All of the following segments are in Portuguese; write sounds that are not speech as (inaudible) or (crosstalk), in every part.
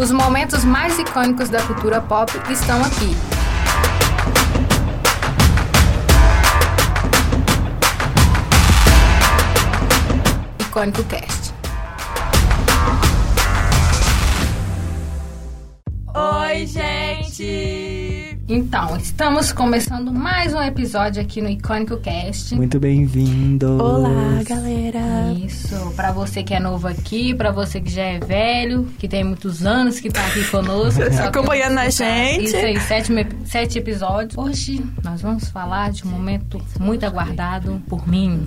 Os momentos mais icônicos da cultura pop estão aqui. Icônico Cast. Oi, gente! Então, estamos começando mais um episódio aqui no Icônico Cast. Muito bem-vindo. Olá, galera. Isso, para você que é novo aqui, para você que já é velho, que tem muitos anos que tá aqui conosco. (laughs) Acompanhando a gente. Isso aí, sete, sete episódios. Hoje nós vamos falar de um momento muito aguardado por mim.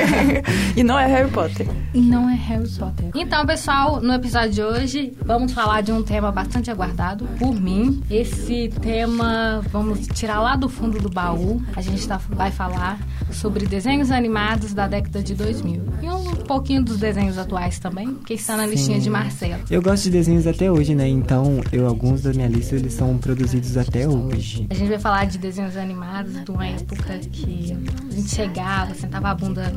(laughs) e não é Harry Potter. E não é Harry Potter. Então, pessoal, no episódio de hoje, vamos falar de um tema bastante aguardado por mim. Esse tema vamos tirar lá do fundo do baú. A gente tá, vai falar sobre desenhos animados da década de 2000. E um pouquinho dos desenhos atuais também, que está na Sim. listinha de Marcelo. Eu gosto de desenhos até hoje, né? Então, eu alguns da minha lista eles são produzidos até hoje. A gente vai falar de desenhos animados de uma época que a gente chegava, sentava a bunda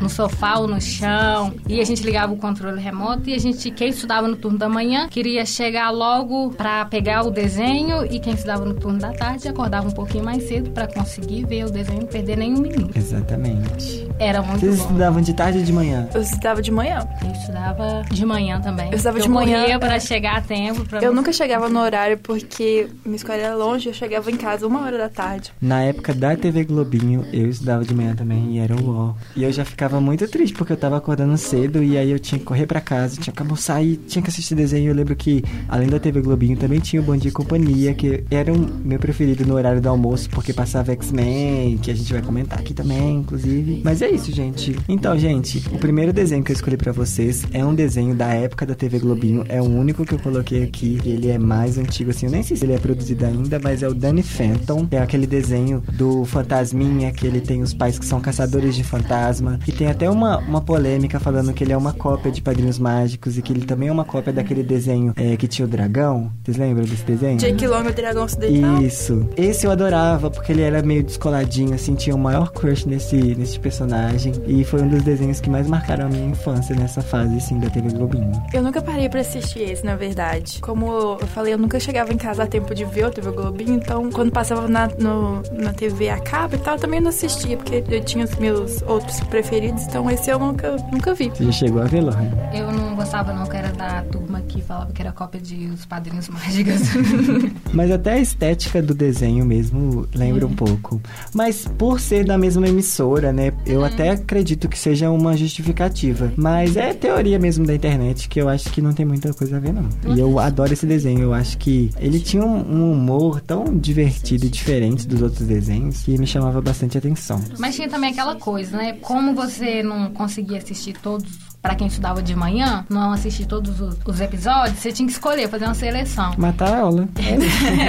no sofá ou no chão, e a gente ligava o controle remoto e a gente, quem estudava no turno da manhã, queria chegar logo para pegar o desenho e quem estudava no turno da tarde acordava um pouquinho mais cedo para conseguir ver o desenho e perder nenhum minuto. Exatamente. Era muito Vocês bom. estudavam de tarde ou de manhã? Eu estudava de manhã. Eu estudava de manhã também. Eu estudava eu de manhã. Eu para chegar a tempo. Pra eu nunca chegava no horário porque minha escola era longe, eu chegava em casa uma hora da tarde. Na época da TV Globinho, eu estudava de manhã também e era o UOL. E eu já ficava muito triste porque eu tava acordando cedo e aí eu tinha que correr para casa, tinha que almoçar e tinha que assistir desenho. Eu lembro que, além da TV Globinho, também tinha o Bom Dia e Companhia, que era um meu preferido no horário do almoço porque passava X-Men, que a gente vai comentar aqui também, inclusive. Mas é isso, gente. Então, gente, o primeiro desenho que eu escolhi para vocês é um desenho da época da TV Globinho. É o único que eu coloquei aqui. Ele é mais antigo, assim. Eu nem sei se ele é produzido ainda, mas é o Danny Phantom. É aquele desenho do fantasminha, que ele tem os pais que são caçadores de fantasma. E tem até uma, uma polêmica falando que ele é uma cópia de Padrinhos Mágicos e que ele também é uma cópia daquele desenho é, que tinha o dragão. Vocês lembram desse desenho? Jake Long o Dragão Ocidental? Isso. Esse eu adorava, porque ele era meio descoladinho, assim, tinha o maior crush nesse, nesse personagem. E foi um dos desenhos que mais marcaram a minha infância nessa fase, assim, da TV Globinho. Eu nunca parei para assistir esse, na verdade. Como eu falei, eu nunca chegava em casa a tempo de ver o TV Globinho, então quando passava na, no, na TV a cabo e tal, eu também não assistia, porque eu tinha os meus outros preferidos, então esse eu nunca, nunca vi. Você já chegou a ver, Lohan? Eu não gostava não, que era da turma que falava que era cópia de Os Padrinhos Mágicos. (laughs) Mas até a estética do desenho mesmo lembra um pouco. Mas por ser da mesma emissora, né? Eu até acredito que seja uma justificativa. Mas é teoria mesmo da internet que eu acho que não tem muita coisa a ver, não. E eu adoro esse desenho. Eu acho que ele tinha um, humor tão divertido e diferente dos outros desenhos que me chamava bastante atenção. Mas tinha também aquela coisa, né? Como você não conseguia assistir todos para quem estudava de manhã, não assistir todos os, os, episódios, você tinha que escolher, fazer uma seleção. Matar a aula.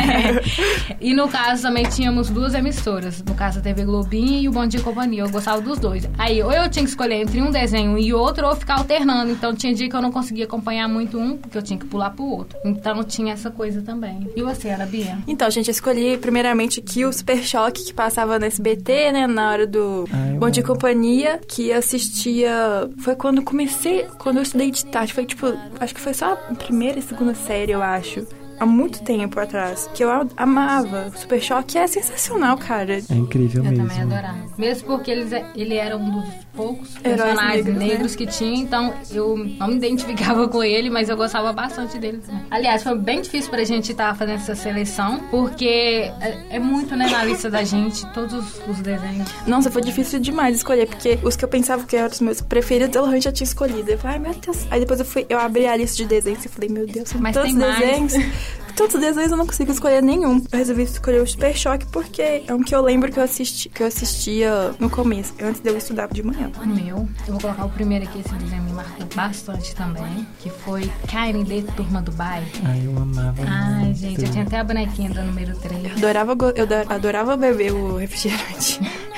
(laughs) e no caso também tínhamos duas emissoras, no caso a TV Globinho e o Bom Dia e Companhia. Eu gostava dos dois. Aí ou eu tinha que escolher entre um desenho e outro ou ficar alternando. Então tinha dia que eu não conseguia acompanhar muito um, porque eu tinha que pular pro outro. Então tinha essa coisa também. E você, Ana Bia? Então, gente, eu escolhi primeiramente aqui o Super Choque que passava no SBT, né, na hora do Ai, Bom Dia e Companhia, que assistia foi quando comecei comecei, quando eu estudei de tarde, foi tipo, acho que foi só a primeira e segunda série, eu acho há muito tempo atrás, que eu amava. Super Choque é sensacional, cara. É incrível eu mesmo. Eu também adorava. Mesmo porque eles, ele era um dos poucos personagens negros, negros né? que tinha, então eu não me identificava (laughs) com ele, mas eu gostava bastante dele. Aliás, foi bem difícil pra gente estar tá fazendo essa seleção, porque é, é, muito, né, na lista da gente, todos os desenhos. Nossa, foi difícil demais escolher, porque os que eu pensava que eram os meus preferidos, eu já tinha escolhido. Eu falei, ai meu Deus. Aí depois eu fui, eu abri a lista de desenhos e falei, meu Deus, são mas tantos desenhos. (laughs) tantos desenhos eu não consigo escolher nenhum. Eu resolvi escolher o Super Choque porque é um que eu lembro que eu, assisti, que eu assistia no começo, antes de eu estudar de manhã. O meu, eu vou colocar o primeiro aqui, esse desenho me marcou bastante também, que foi KND Turma do Bairro. Ai, eu amava. Ai, muito. gente, eu tinha até a bonequinha da número 3. Eu adorava, eu adorava beber o refrigerante. (laughs)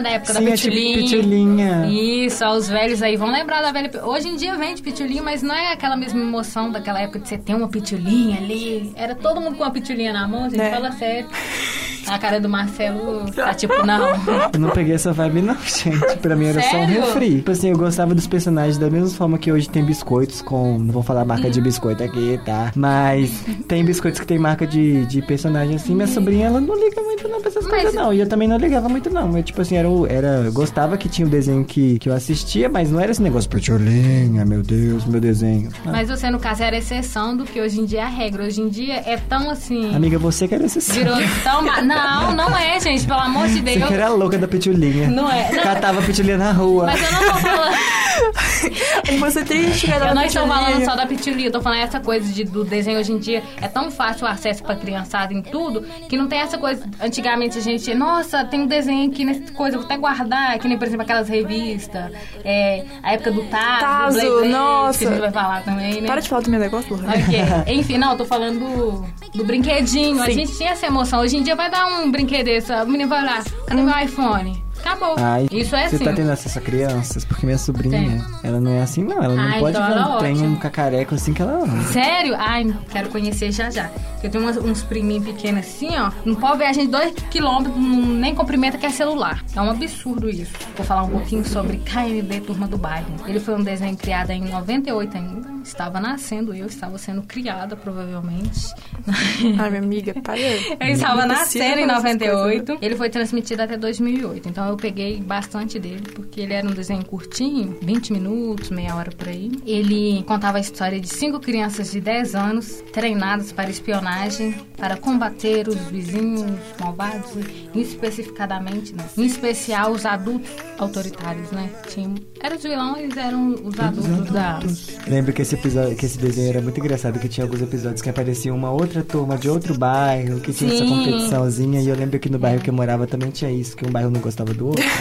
Da época Sim, da pitulinha. pitulinha. Isso, os velhos aí vão lembrar da velha. Hoje em dia vende pitulinha, mas não é aquela mesma emoção daquela época de você ter uma pitulinha ali. Era todo mundo com uma pitulinha na mão, gente, é. fala sério. (laughs) A cara do Marcelo tá (laughs) tipo, não. Eu não peguei essa vibe, não, (laughs) gente. Pra mim era só um Sério? refri. Tipo assim, eu gostava dos personagens da mesma forma que hoje tem biscoitos com. Não vou falar marca de biscoito aqui, tá? Mas tem biscoitos que tem marca de, de personagem assim. Minha sobrinha, ela não liga muito não pra essas Mas- coisas, não. E eu também não ligava muito, não. Eu, tipo assim, era, o- era. eu Gostava que tinha o desenho que, que eu assistia, mas não era esse negócio, Petiolinha, meu Deus, meu desenho. Não. Mas você, no caso, era exceção do que hoje em dia é a regra. Hoje em dia é tão assim. Amiga, você que era exceção. Virou tão. ma- (laughs) Não, não é, gente, pelo amor de Você Deus. que era louca da petiolinha. Não é. Não, Catava petiolinha na rua. mas eu não tô falando. (laughs) Você triste, cara. Eu não estou Pitulinha. falando só da pitulia, eu tô falando essa coisa de, do desenho hoje em dia. É tão fácil o acesso pra criançada em tudo, que não tem essa coisa. Antigamente a gente, nossa, tem um desenho aqui nessa coisa, vou até guardar, que nem, por exemplo, aquelas revistas. É, a época do Tazo, Tazo, do nossa. que a gente vai falar também, né? Para de falar do meu negócio, Lohan. Ok. (laughs) Enfim, não, eu tô falando do, do brinquedinho. A Sim. gente tinha essa emoção. Hoje em dia vai dar um brinquedo desse, a menina vai lá, cadê meu iPhone? Acabou. Ai, Isso é Você assim. tá tendo acesso a crianças? Porque minha sobrinha, Tem. ela não é assim, não. Ela não Ah, pode então ver ela um é trem, ótima. um cacareco assim que ela ama. Sério? Ai, quero conhecer já já. Eu tenho umas- uns priminhos pequenos assim, ó. Não pode ver a gente dois quilômetros, nem cumprimenta que é celular. É um absurdo isso. Vou falar um pouquinho sobre KMB Turma do Bairro. Ele foi um desenho criado em 98 ainda. Estava nascendo eu, estava sendo criada, provavelmente. (laughs) Ai, minha amiga, para. Eu estava Não precisa nascendo em falar essas coisas, 98. Ele foi transmitido até 2008. Então eu peguei bastante dele, porque ele era um desenho curtinho, 20 minutos, meia hora por aí. Ele contava a história de cinco crianças de 10 anos treinadas para espionagem, para combater os vizinhos malvados, e especificadamente, né? em especial os adultos autoritários, né? Tinha, eram os vilões, eles eram os adultos da. Lembro que esse episódio, que esse desenho era muito engraçado, que tinha alguns episódios que aparecia uma outra turma de outro bairro, que tinha essa Sim. competiçãozinha, e eu lembro que no bairro que eu morava também tinha isso, que um bairro não gostava do outro. (laughs)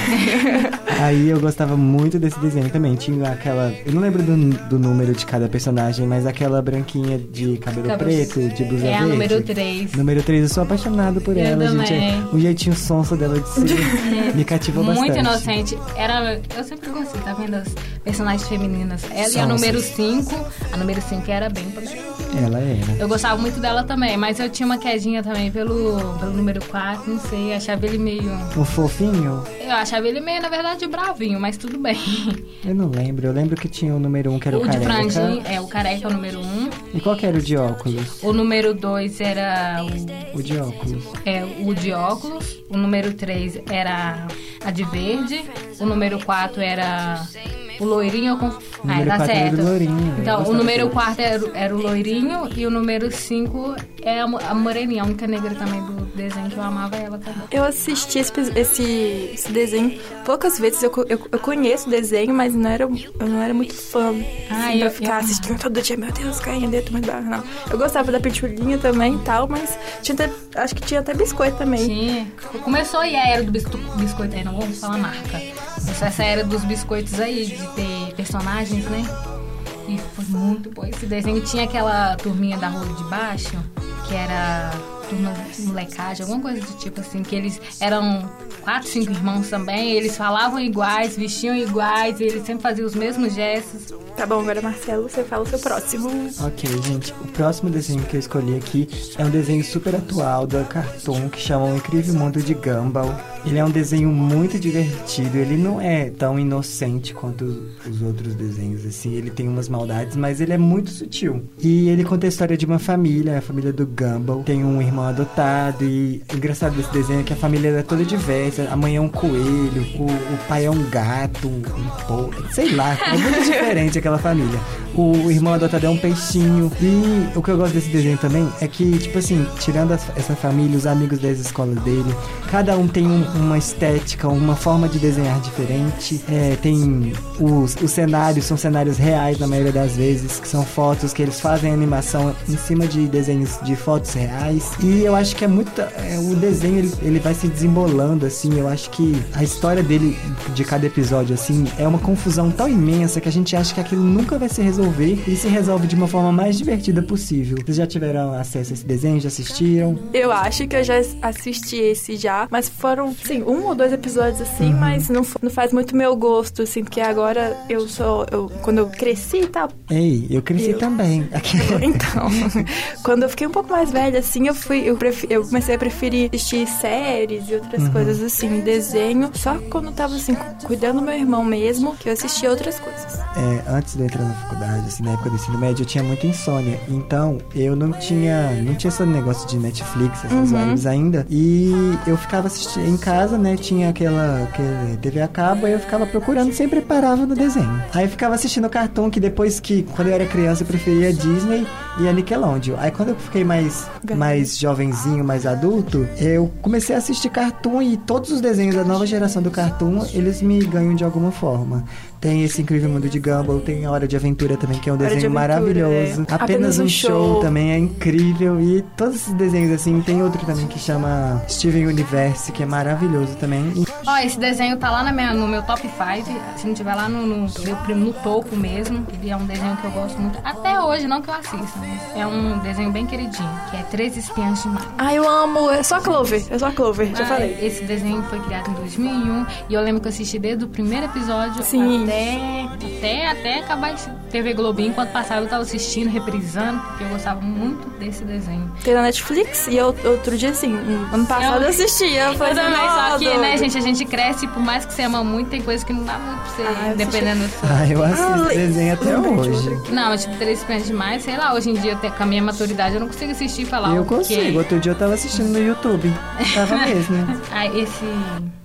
Aí eu gostava muito desse desenho também. Tinha aquela. Eu não lembro do, do número de cada personagem, mas aquela branquinha de cabelo Cabelo- preto, de blusa É a número 3. Número 3, eu sou apaixonado por Eu ela, gente. também. O jeitinho sonso dela de ser (laughs) me cativou Muito bastante. inocente. Era, eu sempre gostei, tá vendo? Personagens femininas. Ela e a número 5. A número 5 era bem poderosa. Ela era. Eu gostava muito dela também, mas eu tinha uma quedinha também pelo, pelo número 4, não sei, achava ele meio. O fofinho? Eu achava ele meio, na verdade, bravinho, mas tudo bem. (laughs) Eu não lembro. Eu lembro que tinha o número 1 um, que era o, O de careca. franjinha, é, o careca é o número 1. Um. E qual que era o de óculos? O número 2 era o, O de óculos. é, o de óculos. O número 3 era a de verde. O número 4 era o loirinho. Com... O número tá quatro era certo. loirinho, eu Então, o número dele. 4 era, o- era o loirinho e o número 5 é a, a moreninha, a única negra também do desenho que eu amava ela também. Eu assisti esse, esse, esse desenho poucas vezes. Eu, eu, eu conheço o desenho, mas não era, eu não era muito fã. Ah, assim, eu- pra ficar eu- assistindo todo dia. Meu Deus, caindo dentro, mas não. Eu gostava da pitulinha também e tal, mas tinha até, acho que tinha até biscoito também. Tinha. Começou a era do bisco- biscoito aí, não vamos falar marca. Essa era dos biscoitos aí, de ter personagens, né? E foi muito bom. Esse desenho tinha aquela turminha da rua de baixo, que era turma de molecagem, alguma coisa do tipo assim, que eles eram quatro, cinco irmãos também, eles falavam iguais, vestiam iguais, e eles sempre faziam os mesmos gestos. Tá bom, agora Marcelo, você fala o seu próximo. Ok, gente. O próximo desenho que eu escolhi aqui é um desenho super atual da Cartoon que chama O Incrível Mundo de Gumball. Ele é um desenho muito divertido. Ele não é tão inocente quanto os outros desenhos, assim. Ele tem umas maldades, mas ele é muito sutil. E ele conta a história de uma família, a família do Gumball. Tem um irmão adotado e o engraçado desse desenho é que a família é toda diversa. A mãe é um coelho, o, o pai é um gato, um porco, sei lá. É muito (laughs) diferente aquela família. O irmão adotado é um peixinho. E o que eu gosto desse desenho também é que, tipo assim, tirando essa família, os amigos das escolas dele, cada um tem um- uma estética, uma forma de desenhar diferente. É, tem os, os cenários, são cenários reais na maioria das vezes, que são fotos que eles fazem animação em cima de desenhos de fotos reais. E eu acho que é muito. é, o desenho ele, ele vai se desembolando, assim. Eu acho que a história dele, de cada episódio, assim, é uma confusão tão imensa que a gente acha que aquilo nunca vai se resolver e se resolve de uma forma mais divertida possível. Vocês já tiveram acesso a esse desenho? Já assistiram? Eu acho que eu já assisti esse já, mas foram Sim, um ou dois episódios assim, uhum. mas não, não faz muito meu gosto, assim, porque agora eu sou. Eu, quando eu cresci e tal. Ei, eu cresci eu, também. (laughs) então, (laughs) quando eu fiquei um pouco mais velha, assim, eu fui. Eu, pref, eu comecei a preferir assistir séries e outras uhum. coisas assim, desenho. Só quando eu tava assim, cuidando do meu irmão mesmo, que eu assistia outras coisas. É, antes de eu entrar na faculdade, assim, na época do ensino médio, eu tinha muita insônia. Então, eu não tinha. Não tinha esse negócio de Netflix, essas uhum. ainda. E eu ficava assistindo em casa, né? Tinha aquela, aquela TV a cabo, aí eu ficava procurando, sempre parava no desenho. Aí eu ficava assistindo cartoon que depois que, quando eu era criança, eu preferia Disney e a Nickelodeon. Aí quando eu fiquei mais, mais jovenzinho, mais adulto, eu comecei a assistir cartoon e todos os desenhos da nova geração do cartoon, eles me ganham de alguma forma. Tem esse incrível mundo de Gumball, tem a Hora de Aventura também, que é um desenho de maravilhoso. É. Apenas, Apenas, um show. show. também é incrível. E todos esses desenhos assim, tem outro também que chama Steven Universe, que é maravilhoso também. Ó, esse desenho tá lá na minha, no meu top 5. Se não tiver lá no, no, meu, no topo mesmo, ele é um desenho que eu gosto muito. Até hoje, não que eu assista, mas é um desenho bem queridinho, que é Três Espiãs de Mar. Ah, eu amo. É só Clover. É só Clover, já ah, falei. Esse desenho foi criado em 2001 e eu lembro que eu assisti desde o primeiro episódio Sim. até até, até, até acabar esse TV Globinho. Enquanto passava, eu tava assistindo, reprisando, porque eu gostava muito desse desenho. Tem na Netflix e eu, outro dia, assim, ano passado eu, eu assistia. Eu, eu também, só que, né, gente, a gente cresce, por mais que você ama muito, tem coisa que não dá muito pra você, ah, dependendo do seu. Ah, eu assisto ah, desenho até hoje. Não, mas tipo, três pés demais, sei lá, hoje em dia, com a minha maturidade, eu não consigo assistir e falar. Eu consigo, outro dia eu tava assistindo no YouTube. Tava mesmo. (laughs) ah, esse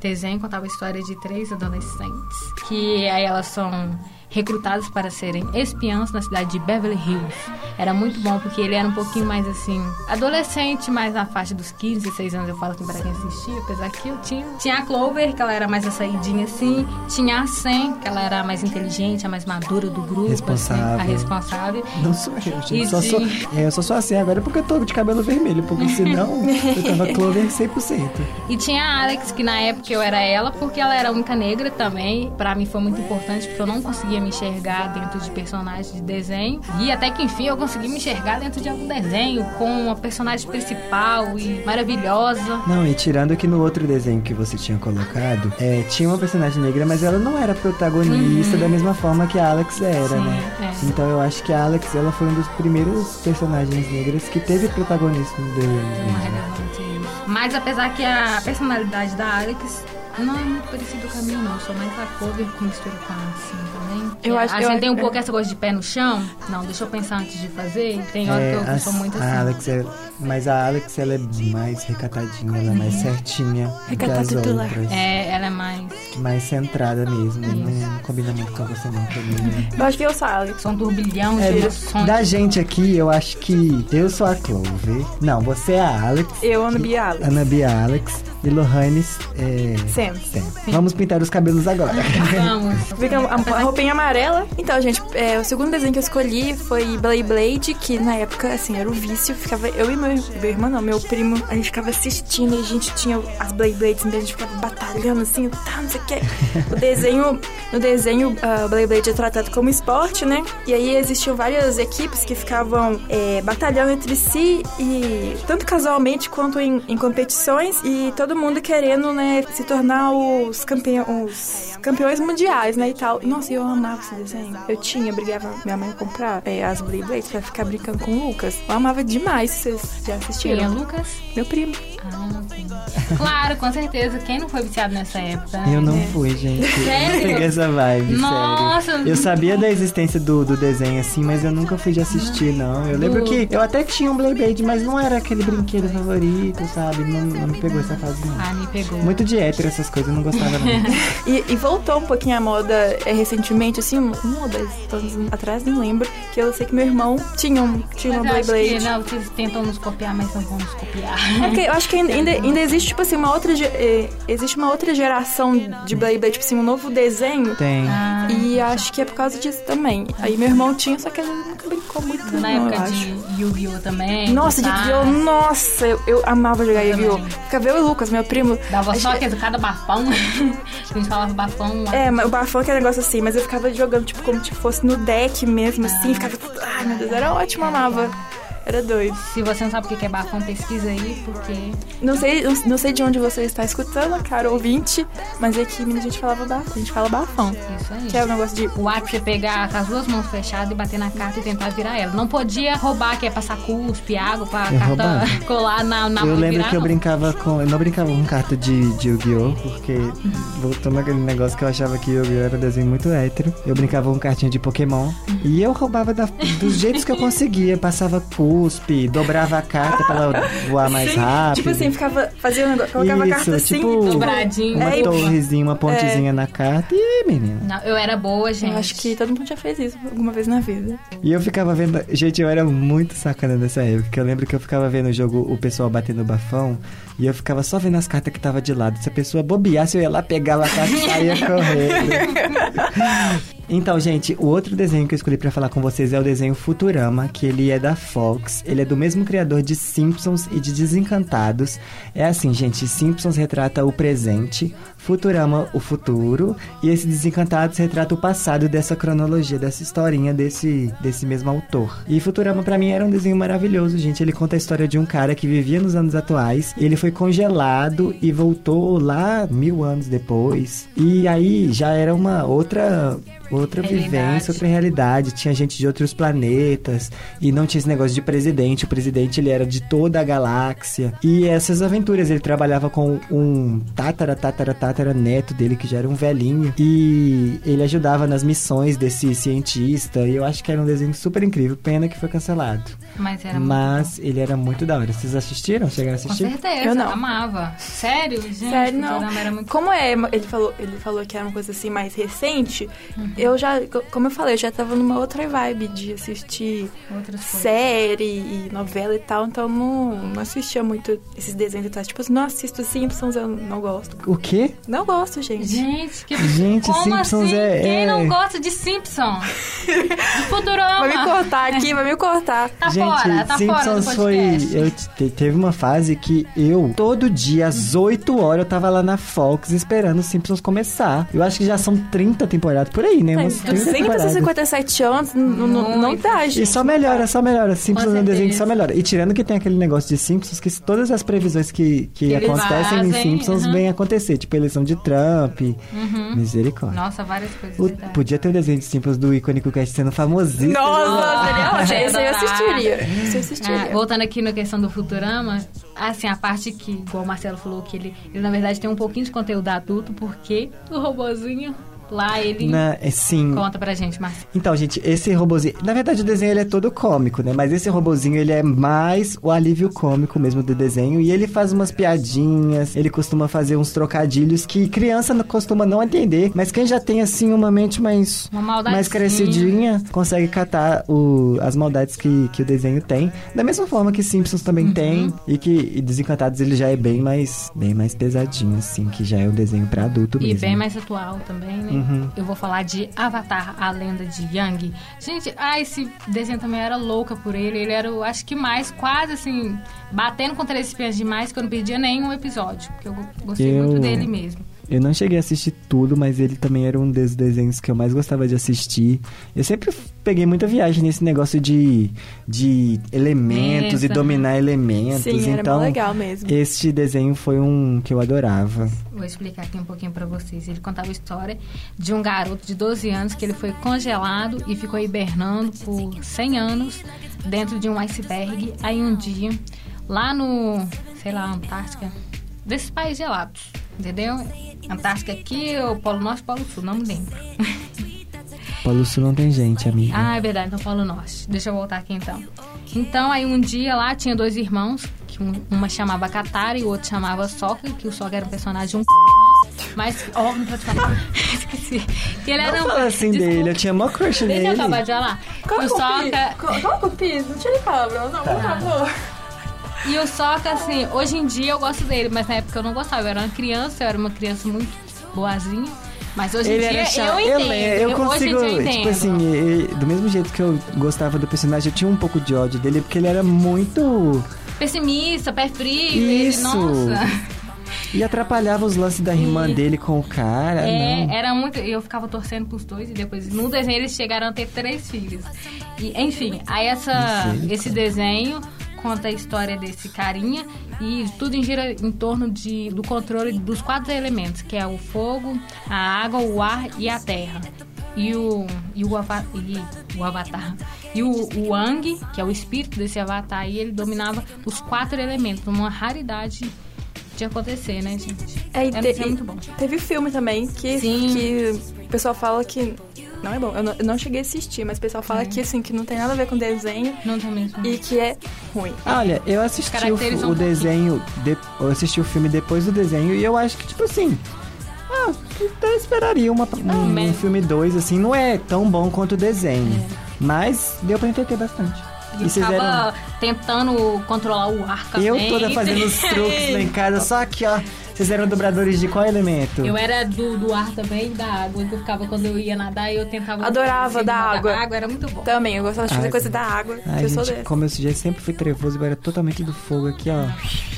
desenho contava a história de três adolescentes, que aí elas são recrutadas para serem espiãs na cidade de Beverly Hills. Era muito bom porque ele era um pouquinho mais assim, adolescente, mais na faixa dos 15, 16 anos, eu falo aqui para quem assistia, apesar que eu tinha. Tinha a Clover, que ela era mais açaidinha assim, tinha a Sam, que ela era a mais inteligente, a mais madura do grupo, responsável. Assim, a responsável. Não sou eu, gente. Só de... sou, é, eu só sou assim agora porque eu tô de cabelo vermelho, porque (laughs) senão eu tava Clover 100%. E tinha a Alex, que na época eu era ela, porque ela era a única negra também. Para mim foi muito importante, porque eu não conseguia conseguia me enxergar dentro de personagens de desenho. E até que enfim eu consegui me enxergar dentro de algum desenho com uma personagem principal e maravilhosa. Não, e tirando que no outro desenho que você tinha colocado, é, tinha uma personagem negra, mas ela não era protagonista uhum. da mesma forma que a Alex era, Sim, né? É. Então eu acho que a Alex ela foi um dos primeiros personagens negras que teve protagonismo no desenho. Mas apesar que a personalidade da Alex não é muito parecido com a minha, não. Sou mais a cover com mistura com a assim também. Eu é, acho a gente tem um pouco essa coisa de pé no chão. Não, deixa eu pensar antes de fazer. Tem hora é, que eu, a, sou muito assim. A Alex é, mas a Alex, ela é mais recatadinha, ela é mais uhum. certinha Recatada que as outras. É, ela é mais... Mais centrada mesmo. Não combina muito com você não, também. Eu acho que eu sou a Alex. São um turbilhão é, de. Da gente aqui, eu acho que eu sou a Clover. Não, você é a Alex. Eu, Ana Bia Alex. Ana Bia Alex. E Lohanes é... Vamos pintar os cabelos agora. Vamos. (laughs) Fica a, roupinha amarela. Então, gente, é, o segundo desenho que eu escolhi foi Blade Blade, que na época, assim, era o vício. Ficava eu e meu, meu irmão, não, meu primo, a gente ficava assistindo e a gente tinha as Blade Blades, então a gente ficava batalhando assim, tá, não sei o que. O desenho, no desenho, uh, Blade Blade é tratado como esporte, né? E aí existiam várias equipes que ficavam é, batalhando entre si e tanto casualmente quanto em, em competições e todo todo mundo querendo, né, se tornar os, campeão, os campeões mundiais, né, e tal. Nossa, eu amava esse desenho. Eu tinha, brigava minha mãe comprar é, as Blade Blades pra ficar brincando com o Lucas. Eu amava demais, vocês já assistiram. Quem é Lucas? Meu primo. Ah. Claro, com certeza. Quem não foi viciado nessa época? Né? Eu não fui, gente. Sério? Eu peguei essa vibe, Nossa, sério. Eu sabia da existência do, do desenho, assim, mas eu nunca fui de assistir, não. Eu lembro que eu até tinha um Beyblade, mas não era aquele brinquedo favorito, sabe? Não, não me pegou essa fase, não. Ah, me pegou. Muito de hétero, essas coisas, eu não gostava, não. (laughs) e, e, voltou um pouquinho a moda é, recentemente, assim, um ou dois anos atrás, não lembro, que eu sei que meu irmão tinha, um, tinha uma Beyblade. não, vocês tentam nos copiar, mas não vão nos copiar. É porque eu acho que ainda, ainda, ainda existe, tipo assim, uma outra é, existe uma outra geração de Beyblade, tipo assim, um novo desenho. Tem. Ah, e acho que é por causa disso também. Aí meu irmão tinha, só que ele nunca brincou muito. Na não, época de Yu-Gi-Oh! também. Nossa, de Yu-Gi-Oh! Nossa, eu, eu amava jogar Yu-Gi-Oh! Ficava eu e o Lucas, meu primo. Dava só gente... cada bafão. (laughs) a gente falava bafão. É, mas o bafão que é um negócio assim, mas eu ficava jogando, tipo, como se fosse no deck mesmo, assim. Ficava. Ai, meu Deus, era ótimo, amava. Era doido. Se você não sabe o que é bafão, pesquisa aí, porque. Não sei, não, não sei de onde você está escutando, cara ouvinte, mas aqui a gente falava bafão. A gente fala bafão. Isso aí. Que é o negócio de. O ato é pegar com as duas mãos fechadas e bater na carta e tentar virar ela. Não podia roubar, que é passar cuspe, água pra Eu carta (laughs) colar na, na eu lembro virar, que eu não. brincava com. Eu não brincava com carta de, de Yu-Gi-Oh! Porque, voltando aquele negócio que eu achava que Yu-Gi-Oh! era um desenho muito hétero, eu brincava com cartinha de Pokémon. E eu roubava da- dos jeitos que eu (laughs) conseguia. Passava cuspe, dobrava a carta pra ela voar mais Sim, rápido. Tipo assim, ficava. Fazia um negócio. Colocava a Isso, carta assim. tipo, dobradinho. Uma É, torrezinha, uma pontezinha na carta. E, menina. Não, eu era boa, gente. Eu acho que todo mundo já fez isso alguma vez na vida. E eu ficava vendo. Gente, eu era muito sacana nessa época. Eu lembro que eu ficava vendo o jogo, o pessoal batendo bafão. E eu ficava só vendo as cartas que tava de lado. Se a pessoa bobeasse, eu ia lá, pegava a carta e saía correndo. (laughs) Então, gente, o outro desenho que eu escolhi pra falar com vocês é o desenho Futurama, que ele é da Fox. Ele é do mesmo criador de Simpsons e de Desencantados. É assim, gente, Simpsons retrata o presente, Futurama o futuro, e esse Desencantados retrata o passado dessa cronologia, dessa historinha desse, desse mesmo autor. E Futurama pra mim era um desenho maravilhoso, gente. Ele conta a história de um cara que vivia nos anos atuais, ele foi congelado e voltou lá mil anos depois. E aí já era uma outra outra Realidade. vivência, outra realidade. Tinha gente de outros planetas e não tinha esse negócio de presidente. O presidente ele era de toda a galáxia. E essas aventuras ele trabalhava com um tatara tatara tatara neto dele que já era um velhinho e ele ajudava nas missões desse cientista. E eu acho que era um desenho super incrível. Pena que foi cancelado. Mas era muito Mas ele era muito da hora. Vocês assistiram? Chegaram a Com assistir? certeza, Eu não. amava. Sério, gente? Sério, não. Futurama Era muito... Como é, ele falou, ele falou que era uma coisa assim mais recente, eu já, como eu falei, eu já tava numa outra vibe de assistir série e novela e tal, então não, não assistia muito esses desenhos e tal. Tipo, assim, não assisto Simpsons, eu não gosto. O quê? Não gosto, gente. Gente, que Gente, Como Simpsons assim? é- Quem é- não gosta de Simpsons? De Futurama? Vai me cortar aqui, vai me cortar. Tá Gente, fora, tá fora do Simpsons foi. podcast. Eu te- teve uma fase que eu, todo dia, às 8 horas, eu tava lá na Fox esperando os Simpsons começar. Eu acho que já são 30 temporadas por aí, né? Umas 30 temporadas. 257 anos, não dá, E gente. só melhora, só melhora. Simpsons é um desenho que só melhora. E tirando que tem aquele negócio de Simpsons, que todas as previsões que, que, eles acontecem em fazem, Simpsons uhum. vêm acontecer. Tipo, a eleição de Trump. Uhum. Misericórdia. Nossa, várias coisas. O- podia ter um desenho de Simpsons do icônico Cast sendo famosíssimo. Nossa, seria ótimo. é Esse eu assistiria. Esse eu Ah, assistiria. voltando aqui na questão do Futurama, assim, a parte que, igual o Marcelo falou, que ele, ele na verdade tem um pouquinho de conteúdo adulto, porque o robozinho lá, ele Na, é, sim. conta pra gente, Marcelo. Então, gente, esse robozinho. Na verdade, o desenho ele é todo cômico, né? Mas esse robozinho ele é mais o alívio cômico mesmo do desenho. E ele faz umas piadinhas, ele costuma fazer uns trocadilhos que criança costuma não entender. Mas quem já tem, assim, uma mente mais. Uma. Mais crescidinha, consegue catar o, as maldades que, que o desenho tem. Da mesma forma que Simpsons também Uhum. tem. E que e Desencantados ele já é bem mais, bem mais pesadinho, assim, que já é um desenho pra adulto E mesmo. bem mais atual também, né? Uhum. Eu vou falar de Avatar, a lenda de Yang. Gente, ah, esse desenho também era louca por ele. Ele era, o acho que mais, quase assim, batendo contra esse espiãs demais, que eu não perdia nenhum episódio. Porque eu go- gostei Eu- muito dele mesmo. Eu não cheguei a assistir tudo, mas ele também era um dos desenhos que eu mais gostava de assistir. Eu sempre peguei muita viagem nesse negócio de, de elementos e Essa. dominar elementos. Sim, era então, legal mesmo. este desenho foi um que eu adorava. Vou explicar aqui um pouquinho pra vocês. Ele contava a história de um garoto de 12 anos que ele foi congelado e ficou hibernando por 100 anos dentro de um iceberg. Aí um dia, lá no, sei lá, Antártica, desses países gelados, entendeu? Antártica aqui, o Polo Norte Polo Sul, não me lembro. (laughs) Polo Sul não tem gente, amiga. Ah, é verdade, então Polo Norte. Deixa eu voltar aqui então. Então, aí um dia lá tinha dois irmãos, que um- uma chamava Katara e o outro chamava Sokka, que o Sokka era um personagem um mas, ó, não pode falar. (laughs) Esqueci. Que ele era não um. fala assim Desculpa. dele, eu tinha mó crush Deixa eu nele. acabar de falar. Qual o que é Sokka. piso? Qual é o piso? Não tira palavrão, não, por favor. E o Sokka, assim, hoje em dia eu gosto dele, mas na época eu não gostava. Eu era uma criança, eu era uma criança muito boazinha. Mas hoje Ele em dia eu entendo. eu, Eu- consigo, hoje em dia eu tipo assim, e- e do mesmo jeito que eu gostava do personagem, eu tinha um pouco de ódio dele, porque ele era muito Pessimista, pé frio, ele, Isso. nossa. E atrapalhava os lances da irmã E- dele com o cara, É, não. era muito. Eu ficava torcendo pros dois e depois no desenho eles chegaram a ter três filhos. E, enfim, aí essa, esse desenho conta a história desse carinha e tudo gira em torno de, do controle dos quatro elementos, que é o fogo, a água, o ar e a terra. E o, e o, ava- e o avatar. E o, o Ang, que é o espírito desse avatar, e ele dominava os quatro elementos, uma raridade de acontecer, né, gente? É, e É, te- é muito bom. Teve filme também que, Sim. que o pessoal fala que. Não é bom, eu não, eu não cheguei a assistir, mas o pessoal fala que assim, que não tem nada a ver com desenho Não tem mesmo. e que é ruim. Olha, eu assisti o, o um desenho, de- eu assisti o filme depois do desenho e eu acho que, tipo assim, ah, até esperaria uma, um, mas- um filme 2, assim, não é tão bom quanto o desenho, mas deu pra entender bastante. E vocês ficava tentando controlar o ar também. Eu toda fazendo os truques lá em casa, (laughs) só que, ó, vocês eram dobradores de qual elemento? Eu era do, do ar também da água. Que eu ficava quando eu ia nadar e eu tentava. Adorava da água. água era muito bom. Também, eu gostava de fazer Ai, coisa da água, que Ai, eu sou gente, dessa. como eu já sempre fui trevoso, eu era totalmente do fogo aqui, ó.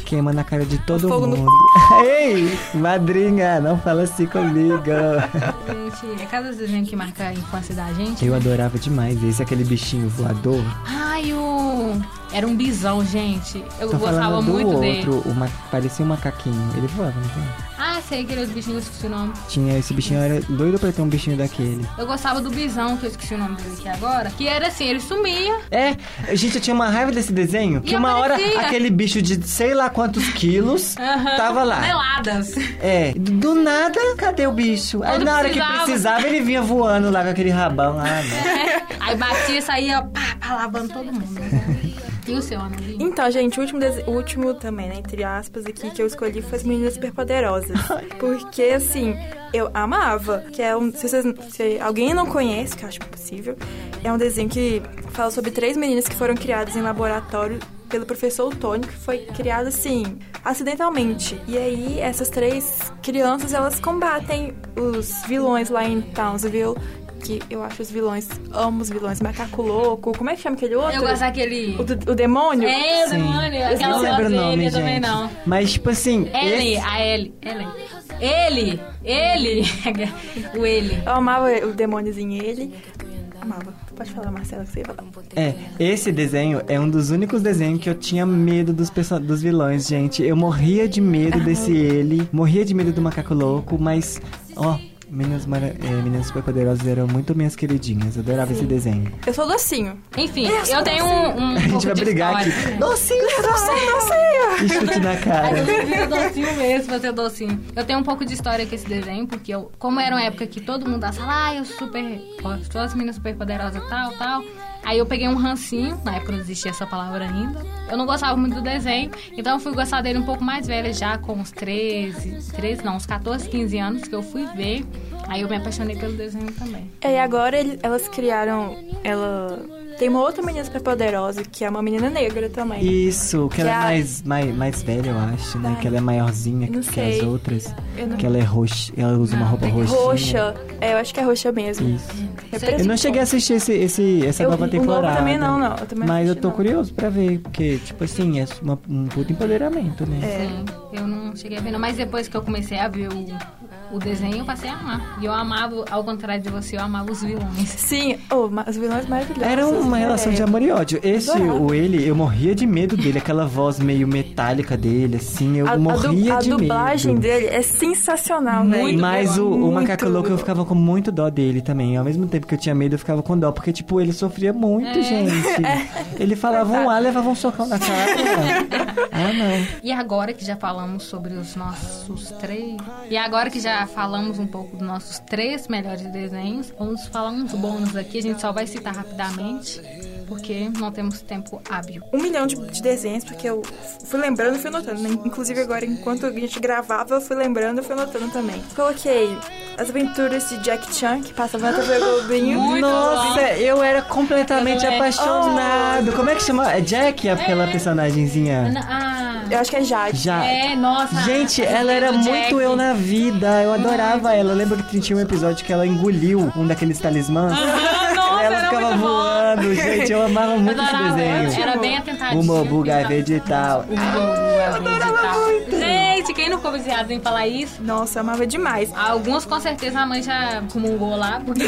Queimando a cara de todo Fogo no mundo. (laughs) Ei, madrinha, não fala assim comigo. Gente, é cada desenho que marca a infância da gente. Eu adorava demais esse, aquele bichinho voador. Ai, o. Era um bisão, gente. Eu Tô gostava muito dele. outro, o ma... parecia um macaquinho. Ele voava, não tinha? Ah, sei aquele outro bichinho que eu esqueci o nome. Tinha esse bichinho, era doido pra ter um bichinho daquele. Eu gostava do bisão, que eu esqueci o nome dele aqui agora. Que era assim, ele sumia. É, gente, eu tinha uma raiva desse desenho, que E uma hora aparecia. aquele bicho de sei lá quantos quilos (laughs) Aham. tava lá. Toneladas. É, do nada, cadê o bicho? Aí Quando na hora que precisava. ele vinha voando lá com aquele rabão. Ah, não. (laughs) É. Aí batia, saía pá, pá, lavando todo mundo. E o seu, Anazinho? Então, gente, o último, o último também, né, entre aspas, aqui que eu escolhi foi as meninas superpoderosas. (laughs) Porque, assim, eu amava. Que é um. Se, vocês, se alguém não conhece, que eu acho impossível, é um desenho que fala sobre três meninas que foram criadas em laboratório pelo professor Tônio, que foi criado assim, acidentalmente. E aí, essas três crianças, elas combatem os vilões lá em Townsville. Que eu acho os vilões, amo os vilões. Macaco louco, como é que chama aquele outro? Eu gosto daquele. O, do- o demônio? É, o Sim. demônio. Eu não lembro o nome, gente. também não. Mas, tipo assim. Ele, esse- a Ellie. Ele. Ele. Ele. (laughs) o ele. Eu amava o demôniozinho ele. Amava. Pode falar, Marcela, que você ia falar. É, esse desenho é um dos únicos desenhos que eu tinha medo dos, dos vilões, gente. Eu morria de medo desse ele, morria de medo do macaco louco, mas, ó, meninas, mara- é, meninas superpoderosas eram muito minhas queridinhas. Eu adorava esse desenho. Eu sou docinho. Enfim, eu tenho um, um A gente vai brigar aqui. Docinho, docinho, docinho! E chute na cara. eu docinho mesmo, fazer docinho. Eu tenho um pouco de história com esse desenho, porque eu, como era uma época que todo mundo fala, ah, eu super. Sou as meninas super poderosas tal, tal. Aí eu peguei um rancinho, na época não existia essa palavra ainda. Eu não gostava muito do desenho, então eu fui gostar dele um pouco mais velha, já com uns 13, 13 não, uns 14, 15 anos que eu fui ver. Aí eu me apaixonei pelo desenho também. É, E agora elas criaram. Ela. Tem uma outra menina super poderosa, que é uma menina negra também. Isso, que ela Que é a- mais, mais, mais velha, eu acho, né? Ai, Que ela é maiorzinha que, que as outras. Eu não- Que ela é roxa, ela usa uma roupa roxinha. Roxa. É, eu acho que é roxa mesmo. Isso. É Eu Eu não cheguei a assistir esse, esse, essa Eu- nova temporada. também não, não. Eu também mas eu tô não. curioso pra ver, porque, tipo assim, é uma- um puto empoderamento, né? É. Eu não cheguei a ver, não. Mas depois que eu comecei a ver o, o desenho, eu passei a amar. E eu amava, ao contrário de você, eu amava os vilões. Sim, oh, os vilões maravilhosos. Era uma É. relação de amor e ódio. Esse, Adorava. o ele, eu morria de medo dele, aquela voz meio metálica dele, assim, eu A, a, morria du- a de dublagem medo. dele é sensacional, velho. Mas o, o Muito macaco louco eu ficava com muito dó dele também. Ao mesmo tempo que eu tinha medo, eu ficava com dó. Porque, tipo, ele sofria muito, É. gente. (laughs) Ele falava um A, levava um socão na cara. ah, não. E agora que já falamos sobre os nossos três. E agora que já falamos um pouco dos nossos três melhores desenhos, vamos falar uns bônus aqui. A gente só vai citar rapidamente, porque não temos tempo hábil. um milhão de, de desenhos, porque eu fui lembrando e fui anotando. né? Inclusive agora, enquanto a gente gravava, eu fui lembrando e fui anotando também. Coloquei As Aventuras de Jack Chan, que passava na TV Globinho. Nossa, eu era completamente Eu também. apaixonado. Como é que chama? É Jack, aquela É. personagemzinha? Ah, Eu acho que é Jade. Já. é, nossa. Gente, ela era muito Jack. eu na vida. Eu adorava ela. Eu lembro que tinha um episódio que ela engoliu um daqueles talismãs. Ah, nossa, ela era ficava bom. voando. Gente, eu amava muito esse adorava, desenho. Era bem atentadinho. O e tal. Gavete e tal. Gente, quem não ficou viciado em falar isso. Nossa, eu amava demais. Alguns com certeza a mãe já comungou lá, porque.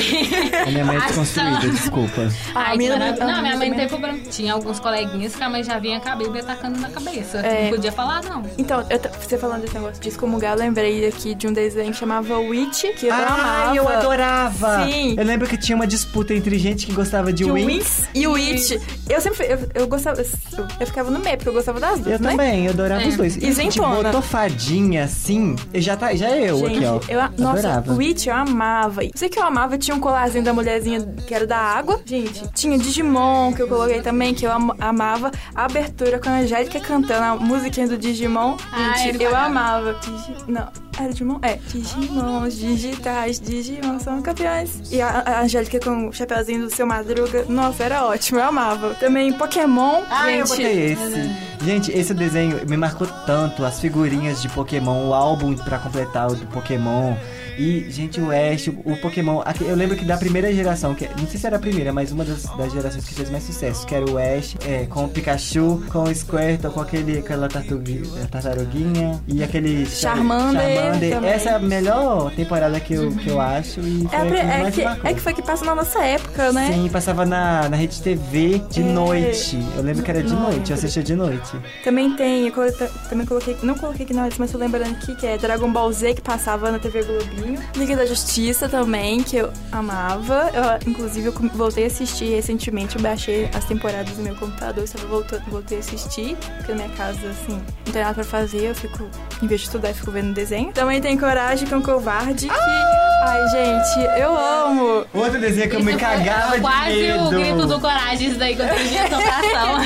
A minha mãe é (laughs) desconstruída, desculpa. Ai, A minha que não- minha mãe não tem problema. Tinha alguns coleguinhas que a mãe já vinha com a Bíblia tacando na cabeça. É. Não podia falar, não. Então, eu você falando desse negócio de excomungar, eu lembrei aqui de um desenho que chamava Witch, que eu Ah, amava. eu adorava! Sim. Eu lembro que tinha uma disputa entre gente que gostava de E Wings. Wings e o Witch. Eu sempre fui- eu, eu gostava. Eu, eu ficava no meio, porque eu gostava das duas, Eu né? também, eu adorava É. os dois. E Tipo, Zentona. Botou fadinha assim, eu já, tá, já é eu Gente, aqui, ó. eu, a- nossa, adorava. o Witch eu amava. Sei que eu amava, tinha um colarzinho da mulherzinha que era da água. Gente, tinha Digimon, que eu coloquei também, que eu am- amava. A abertura com a Angélica cantando a musiquinha do Digimon. Ah, Gente, eu amava. Digi... Não, era Digimon? É. Digimons digitais, Digimon são campeões. E a, a Angélica com o chapeuzinho do seu Madruga. Nossa, era ótimo, eu amava. Também Pokémon. Ah, eu gente, botei esse. Gente, esse desenho me marcou tanto. As figurinhas de Pokémon, o álbum pra completar o do Pokémon. E, gente, o Ash, o Pokémon. Eu lembro que da primeira geração, que não sei se era a primeira, mas uma das, das gerações que fez mais sucesso, que era o Ash, é, com o Pikachu, com o Squirtle, com aquele, aquela tartugui- tartaruguinha e aquele Charmander Charmander. Essa é a melhor temporada que eu, que eu acho. E É, é que, marcou. é que foi que passa na nossa época, né? Sim, passava na, na rede TV de É. noite. Eu lembro que era de noite, eu assistia de noite. Também tem, eu também coloquei, não coloquei aqui na lista, mas tô lembrando aqui que é Dragon Ball Z, que passava na TV Globinho. Liga da Justiça também, que eu amava. Eu, inclusive, eu voltei a assistir recentemente, eu baixei as temporadas no meu computador, estava voltando, voltei a assistir, porque na minha casa, assim, não tem nada pra fazer, eu fico, em vez de estudar, eu fico vendo desenho. Também tem Coragem com Covarde, que, ai, gente, eu amo. Outro desenho que eu me Isso cagava de Quase medo. o grito do coragem, isso daí que eu tenho de (laughs) assombração.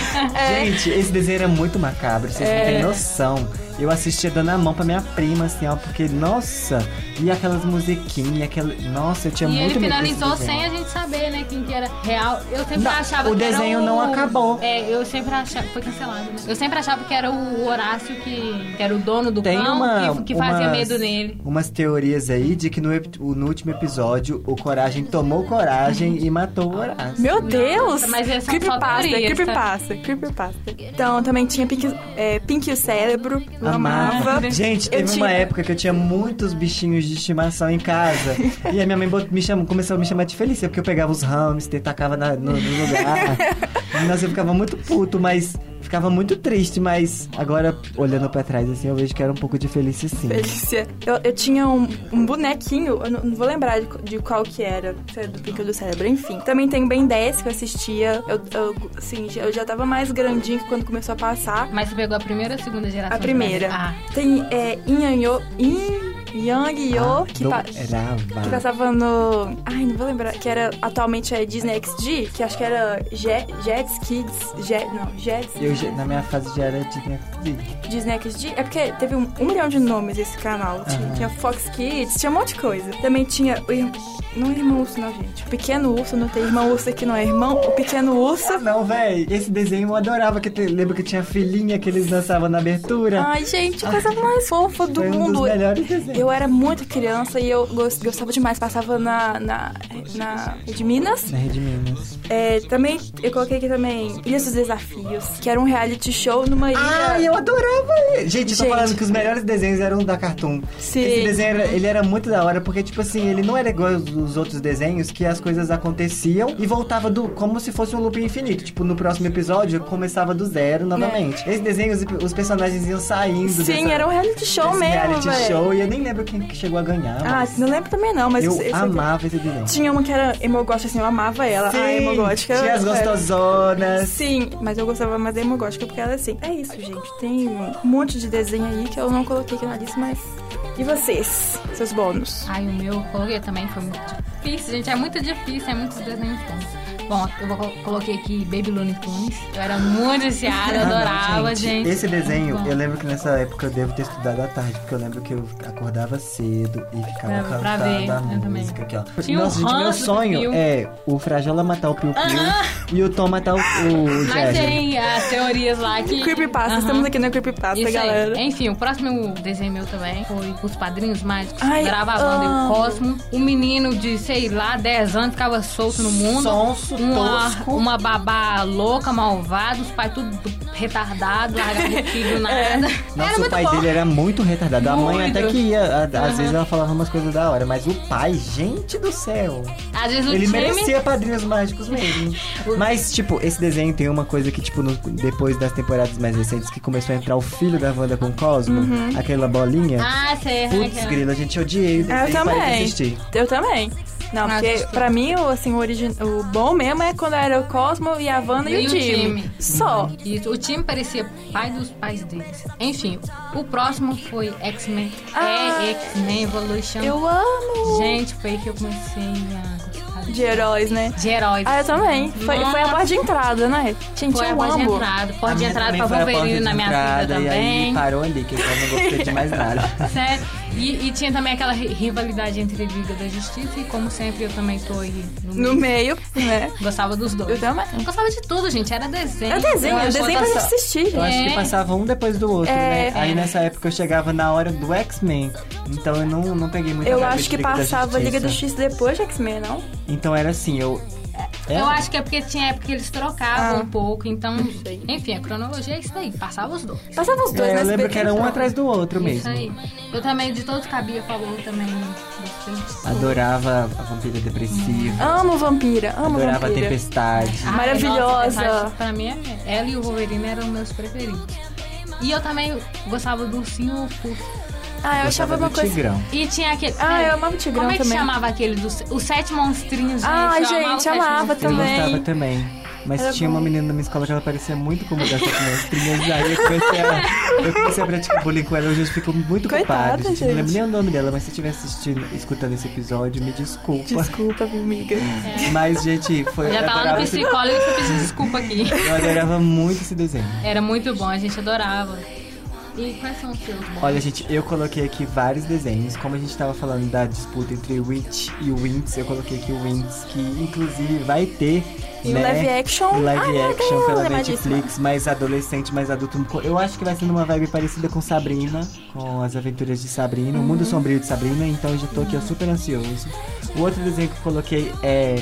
Gente, esse desenho era muito macabro, vocês não É. têm noção. Eu assistia dando a mão pra minha prima, assim, ó, porque, nossa, e aquelas musiquinhas, aquela. Nossa, eu tinha E muito ele medo desse finalizou desenho. sem a gente saber, né, quem que era real. Eu sempre Não, achava o que era desenho o... não acabou. É, eu sempre achava... Foi cancelado, né? Eu sempre achava que era o Horácio que, que era o dono do Tem cão, uma, que, que fazia umas- medo nele. Umas teorias aí de que no, no último episódio o Coragem tomou coragem e matou o Horácio. Meu Deus! mas essas são só Creepypasta, teorias, tá? creepypasta, creepypasta. Então, também tinha Pink, é, Pink e o Cérebro, eu amava. Gente, teve uma tinha- época que eu tinha muitos bichinhos de estimação em casa. (laughs) e a minha mãe me chamou, começou a me chamar de Felícia, porque eu pegava os hamsters, tacava na- no, no lugar. (laughs) Nossa, eu ficava muito puto, mas ficava muito triste. Mas agora, olhando pra trás, assim, eu vejo que era um pouco de Felícia sim. Felícia. Eu, eu tinha um, um bonequinho, eu não, não vou lembrar de, de qual que era, se era do Pink ou do Cérebro, enfim. Também tem Ben 10 que eu assistia. Eu, eu, assim, eu já tava mais grandinho que quando começou a passar. Mas você pegou a primeira ou a segunda geração? A primeira. Ah, Tem é, Yo, Yin Yang Yo, que, pa- que Adorava. passava no. Ai, não vou lembrar. Que era atualmente é Disney XD, que acho que era Jet, Jets Kids. Jet, não, Jets. Eu, na minha fase já era Disney XD. Disney XD. É porque teve um, um milhão de nomes esse canal. Tinha, tinha Fox Kids, tinha um monte de coisa. Também tinha. O, não é irmão urso, não, gente. O pequeno urso, não tem irmão urso aqui, não é irmão. O pequeno urso. Ah, não, véi. Esse desenho eu adorava. Que te, lembra que tinha a filhinha que eles dançavam na abertura? Ai, gente, a coisa mais fofa do Foi um mundo. dos melhores desenhos. Eu era muito criança e eu gos- gostava demais. Passava na, na, na de Minas. Na Rede Minas. É, também, eu coloquei aqui também Ilha dos Desafios, que era um reality show numa ilha. Ai, eu adorava ele. Gente, eu tô Gente. falando que os melhores desenhos eram da Cartoon. Sim. Esse desenho, era, ele era muito da hora, porque, tipo assim, ele não era igual os, os outros desenhos, que as coisas aconteciam e voltava do como se fosse um loop infinito. Tipo, no próximo episódio, começava do zero novamente. Esse desenho, os, os personagens iam saindo Sim, dessa, era um reality show mesmo, reality velho. show. E eu nem lembro quem que chegou a ganhar. Ah, não lembro também não, mas eu esse- amava esse desenho. Tinha uma que era emogótica, assim, eu amava ela. a emogótica. tinha as era- gostosonas. Sim, mas eu gostava mais da emogótica porque ela é assim. É isso, gente. Tem um monte de desenho aí que eu não coloquei aqui na lista, mas. E vocês? Seus bônus? Ai, o meu eu coloquei também, foi muito difícil, gente. É muito difícil, é muitos desenhos bons. Bom, eu vou, coloquei aqui Baby Looney Tunes. Eu era muito viciada, (laughs) Ah, adorava, gente. Esse desenho, eu lembro que nessa época eu devo ter estudado à tarde, porque eu lembro que eu acordava cedo e ficava pra cantando ver, a música aqui, ó. Tinha um Nossa, gente, meu sonho é o Frajola matar o Piu Piu e o Tom matar o, o Mas Jagger. tem as teorias lá que. Creepypasta, Aham. estamos aqui no Creepypasta, Isso galera. aí. Enfim, o próximo desenho meu também foi Os Padrinhos Mágicos. Ai, Grava a banda e o. Cosmo. Um menino de, sei lá, 10 anos ficava solto no mundo. Sonso. Uma, tosco. uma babá louca, malvada, os pais tudo retardado, largando (laughs) o filho nada. Nossa, Era o muito pai bom. dele era muito retardado. A mãe Muito. até que ia. a- Às Aham. vezes ela falava umas coisas da hora, mas o pai, gente do céu. Às vezes o Ele time... merecia padrinhos mágicos mesmo. (laughs) Mas, tipo, esse desenho tem uma coisa que, tipo, no- depois das temporadas mais recentes, que começou a entrar o filho da Wanda com o Cosmo, aquela bolinha. Ah, sei. Putz, aquela- grila, a gente odiei Eu e também. Eu também. Não, porque pra mim, o, assim, o, origi... o bom mesmo é quando era o Cosmo e a Wanda e, E o time. time. Só. Isso, o time parecia pai dos pais deles. Enfim, o próximo foi X-Men. Ah. É X-Men Evolution. Eu amo. Gente, foi aí que eu comecei a gostar De heróis, né? de heróis. Ah, eu também. Foi, foi a porta de entrada, né? Gente, Foi a eu porta de entrada. Porta de entrada também pra Wolverine na minha entrada, vida E aí também. parou ali, que eu não gostei de mais nada. (laughs) Sério. E, e tinha também aquela ri- rivalidade entre Liga da Justiça e como sempre eu também tô aí no meio. No meio, né? (laughs) Gostava dos dois. Eu também. Gostava de tudo, gente. Era desenho. É desenho, Eu é acho desenho pra gente assistir. Eu acho que É. passava um depois do outro, É. né? Aí nessa época eu chegava na hora do X-Men. Então eu não, não peguei muita Eu acho que Liga da passava Liga da Justiça. Justiça depois de X-Men, não? Então era assim, eu. É, Eu acho que é porque tinha época que eles trocavam Ah. um pouco, então. Enfim, a cronologia é isso daí. Passava os dois. Passava os dois, É, né? eu lembro SBT, que era um atrás do outro Isso mesmo. aí. Eu também, de todos cabia favor também. Adorava a vampira depressiva. Amo Vampira, amo adorava a Vampira. tempestade. Ai, Maravilhosa. nossa, Tempestade, pra mim, é- ela e o Wolverine eram meus preferidos. E eu também gostava do Ursinho Fofo. Ah, eu achava uma coisa... Tigrão. E tinha aquele. Ah, é, eu amava o Tigrão Como é que também. chamava aquele dos. Os sete monstrinhos, gente. Ai, eu amava gente, sete amava monstrinhos. Eu também. gostava também. Mas Era tinha bom. uma menina na minha escola que ela parecia muito como dessa monstrinhas. Aí eu comecei a, eu comecei a praticar bullying com ela. Hoje eu fico muito Coitada, culpado. Gente, não lembro nem o nome dela, mas se estiver assistindo, escutando esse episódio, me desculpa. Desculpa, amiga. Mas, gente, foi. Já eu tava no esse- psicólogo e pedir desculpa aqui. Eu adorava muito esse desenho. Era muito bom, a gente adorava. E quais são os seus bons? Olha, gente, eu coloquei aqui vários desenhos. Como a gente tava falando da disputa entre o Witch e o Winx, eu coloquei aqui o Winx, que inclusive vai ter. E o né, live action? o live meu action pela animadíssima. Netflix, mais adolescente, mais adulto. Eu acho que vai ser numa vibe parecida com Sabrina, com as aventuras de Sabrina, o mundo Uhum. sombrio de Sabrina, então eu já tô aqui ó, super ansioso. O outro desenho que eu coloquei é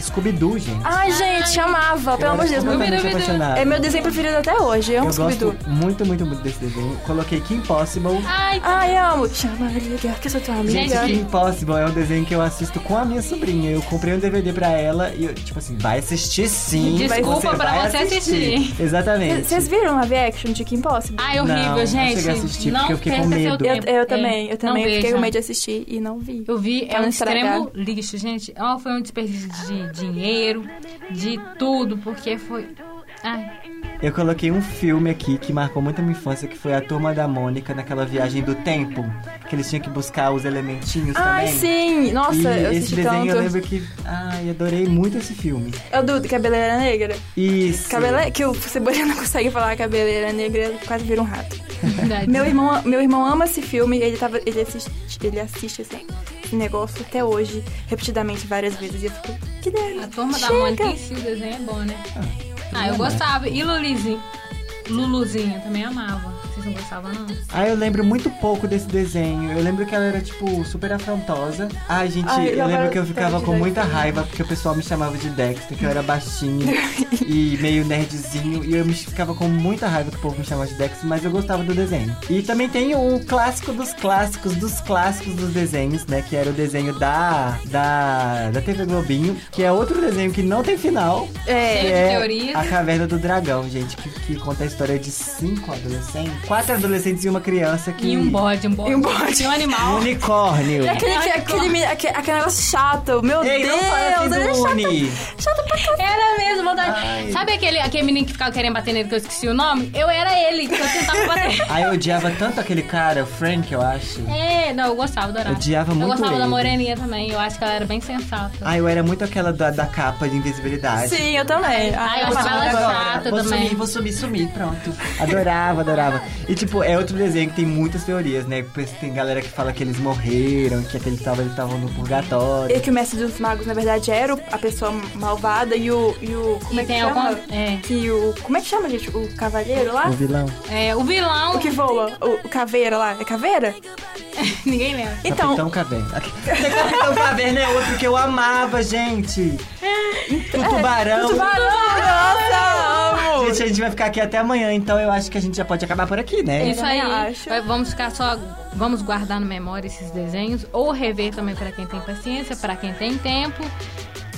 Scooby-Doo, gente. Ai, gente, amava, Eu pelo amor de Deus. Scooby-Doo. apaixonado. É meu desenho preferido até hoje. Eu amo Eu gosto Scooby-Doo. muito, muito, muito desse desenho. Coloquei Kim Possible. Ai, Ai, amo. Chama liga, que eu sou tua amiga. Gente, Kim Impossible é um desenho que eu assisto com a minha sobrinha. Eu comprei um DVD pra ela e eu, tipo assim, vai assistir sim. Desculpa pra vai você assistir. Exatamente. Vocês viram live action de Kim Possible? ai, horrível, Não, não gente. cheguei a assistir não porque eu fiquei com perca seu medo. Eu, tempo. eu É, também, eu também não fiquei veja. com medo de assistir e não vi. Eu vi, Pra é não um estragar. extremo lixo, gente. Ó, foi um desperdício de dinheiro, de tudo, porque foi. Ai, Eu coloquei um filme aqui que marcou muito a minha infância, que foi a Turma da Mônica naquela viagem do tempo. Que eles tinham que buscar os elementinhos Ai, também. sim! Nossa, e eu esse desenho eu tanto. lembro que. Ai, adorei muito esse filme. É o do Cabeleira Negra? Isso. Cabele... Que o Cebolinha não consegue falar Cabeleira Negra, ele quase vira um rato. verdade. Meu irmão, meu irmão ama esse filme, ele, tava, ele, assiste, ele assiste esse negócio até hoje, repetidamente, várias vezes. E eu fico, que delícia. A turma da Chega. Mônica em si, o desenho é bom, né? Ah, eu é. gostava. E Luluzinha? Luluzinha também amava. Não gostavam, não? Ah, eu lembro muito pouco desse desenho. Eu lembro que ela era, tipo, super afrontosa. Ai, gente, Ai, eu eu lembro que eu ficava com muita Dexter. raiva porque o pessoal me chamava de Dexter, que eu era baixinho (laughs) e meio nerdzinho. E eu me ficava com muita raiva que o povo me chamava de Dexter, mas eu gostava do desenho. E também tem o clássico dos clássicos, dos clássicos dos desenhos, né? Que era o desenho da, da, da TV Globinho, que é outro desenho que não tem final. É, é. A Caverna do Dragão, gente, que, que conta a história de cinco adolescentes, quatro adolescentes e uma criança que. E um bode, um bode. E um bode. E um Um animal. unicórnio. E aquele, Ai, aquele, aquele, aquele, aquele negócio chato, meu Ei, Deus, não fala assim ele é do chato, chato pra caralho. Era mesmo, vontade. Ai. Sabe aquele, aquele menino que ficava querendo bater nele que eu esqueci o nome? Eu era ele, que eu tentava (laughs) bater. Aí eu odiava tanto aquele cara, o Frank, eu acho. É, não, eu gostava, adorava. Odiava Eu muito gostava da ele. moreninha também, eu acho que ela era bem sensata. Ah, eu era muito aquela da, da capa de invisibilidade. Sim, eu também. Ai, eu eu achava ela chata vou também. sumir, vou sumir, sumir, pronto. Adorava, adorava. E tipo, é outro desenho que tem muitas teorias, né? Tem galera que fala que eles morreram, que aqueles eles estavam no purgatório. E que o mestre dos magos, na verdade, era o- a pessoa malvada e o. E o como E é que tem chama? algum. É, Que o. Como é que chama, gente? O cavaleiro lá? O vilão. é, o vilão. O que voa? O, o caveira lá? É caveira? (laughs) Ninguém lembra. Então. Capitão Caverna. (laughs) Capitão Caverna é outro que eu amava, gente. do tubarão. Do tubarão, nossa. Gente, a gente vai ficar aqui até amanhã, então eu acho que a gente já pode acabar por aqui, né? Isso também aí. acho. Vai- Vamos ficar só. Vamos guardar na memória esses desenhos. Ou rever também para quem tem paciência, para quem tem tempo.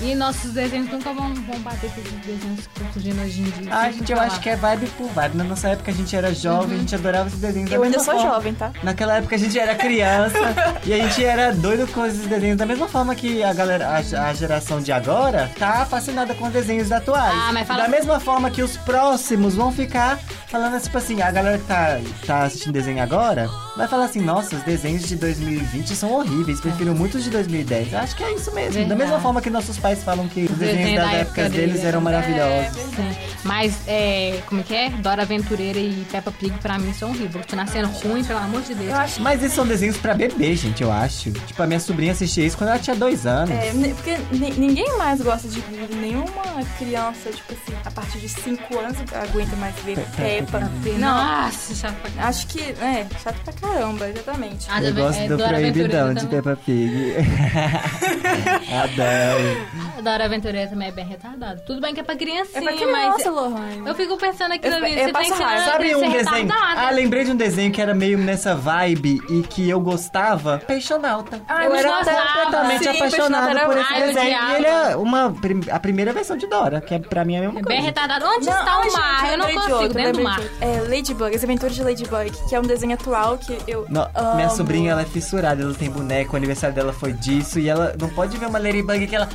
E nossos desenhos nunca vão, vão bater com esses desenhos que estão surgindo hoje em dia. Ah, gente, eu acho que é vibe por vibe. Na nossa época a gente era jovem, a gente adorava esses desenhos. da Eu ainda mesma sou forma. jovem, tá? Naquela época a gente era criança (laughs) e a gente era doido com esses desenhos. Da mesma forma que a galera, a, a geração de agora tá fascinada com desenhos atuais. Ah, mas fala- Da mesma forma que os próximos vão ficar falando tipo assim, a galera que tá, tá assistindo desenho agora vai falar assim, nossa, os desenhos de 2020 são horríveis, prefiro muitos de 2010. Eu acho que é isso mesmo. Da Verdade. mesma forma que nossos pais falam que os desenhos desenhos das da épocas época deles deles eram eram- maravilhosos. Sim. Mas, é, como que é? Dora Aventureira e Peppa Pig, pra mim, são horríveis. Tô nascendo ruim, pelo amor de Deus. Eu acho Mas esses são desenhos pra bebê, gente, eu acho. Tipo, a minha sobrinha assistia isso quando ela tinha dois anos. É, porque ni- ninguém mais gosta de nenhuma criança, tipo assim, a partir de 5 anos aguenta mais ver Peppa. Não, Nossa, chato pra acho que, é, chato pra caramba, exatamente. Ah, Eu da- gosto é, do Dora proibidão Aventureira de. Peppa Pig. (laughs) (laughs) Adoro. A Dora Aventureira também é bem retardado. Tudo bem que é pra criancinha, É pra mas... criança, Lohane. Eu fico pensando aquilo Eu- eu você passo tem que raiva. ser, Sabe um desenho? retardada. Ah, lembrei de um desenho que era meio nessa vibe e que eu gostava. Peixonauta. Ah, eu eu era gostava. completamente Sim, apaixonado Peixonauta por esse eu desenho. E ele é uma, a primeira versão de Dora, que é pra mim é a mesma É coisa. bem retardado. Onde Não, está ai, o gente, mar? eu não consigo, outro, dentro do mar. É Ladybug, As Aventuras de Ladybug, que é um desenho atual que eu amo. minha sobrinha, ela é fissurada, ela tem boneco, o aniversário dela foi disso, e ela não pode ver uma Ladybug que ela...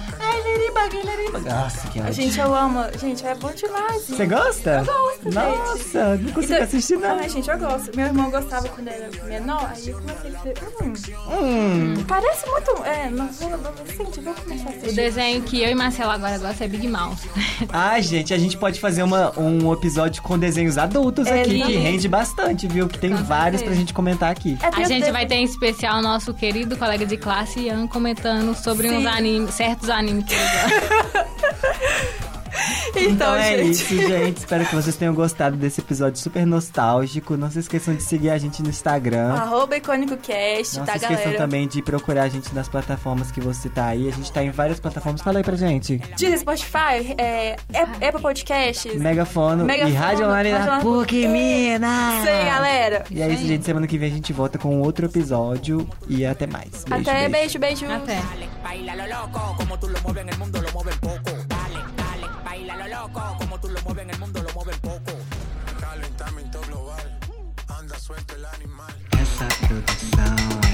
Ladybug. Nossa, que ódio. Gente, eu amo. Gente, é bom demais. Você gosta? Eu gosto, gente. Nossa, não consigo Então- assistir não. Ai, gente, eu gosto. Meu irmão gostava quando era menor, aí eu comecei a dizer, hum, Hum, parece muito. É, não vou adolescente, vou começar a O assistir. desenho que eu e Marcela agora gostam é Big Mouth. (laughs) Ai, gente, a gente pode fazer uma, um episódio com desenhos adultos É aqui, que rende bastante, viu? Que tem Com vários certeza. pra gente comentar aqui. É, A o gente vai ter em especial nosso querido colega de classe, Ian, comentando sobre Sim. uns animes, certos animes que (laughs) Yeah. Então, é gente. isso, gente. Espero que vocês tenham gostado desse episódio super nostálgico. Não se esqueçam de seguir a gente no Instagram. Arroba IcônicoCast, Não tá, se esqueçam galera? também de procurar a gente nas plataformas que você tá aí. A gente tá em várias plataformas. Fala aí pra gente. Deezer, Spotify, é, App- Apple Podcasts. Megafono, e Megafono, Rádio Online da PUC Minas. Isso aí, galera. E é isso, gente. Semana que vem a gente volta com outro episódio. E até mais. Beijo, Até, beijo. beijo, beijo. Até. Baila lo loco, como tú lo mueves en el mundo, lo mueven poco. Calentamiento global, anda suelto el animal. Essa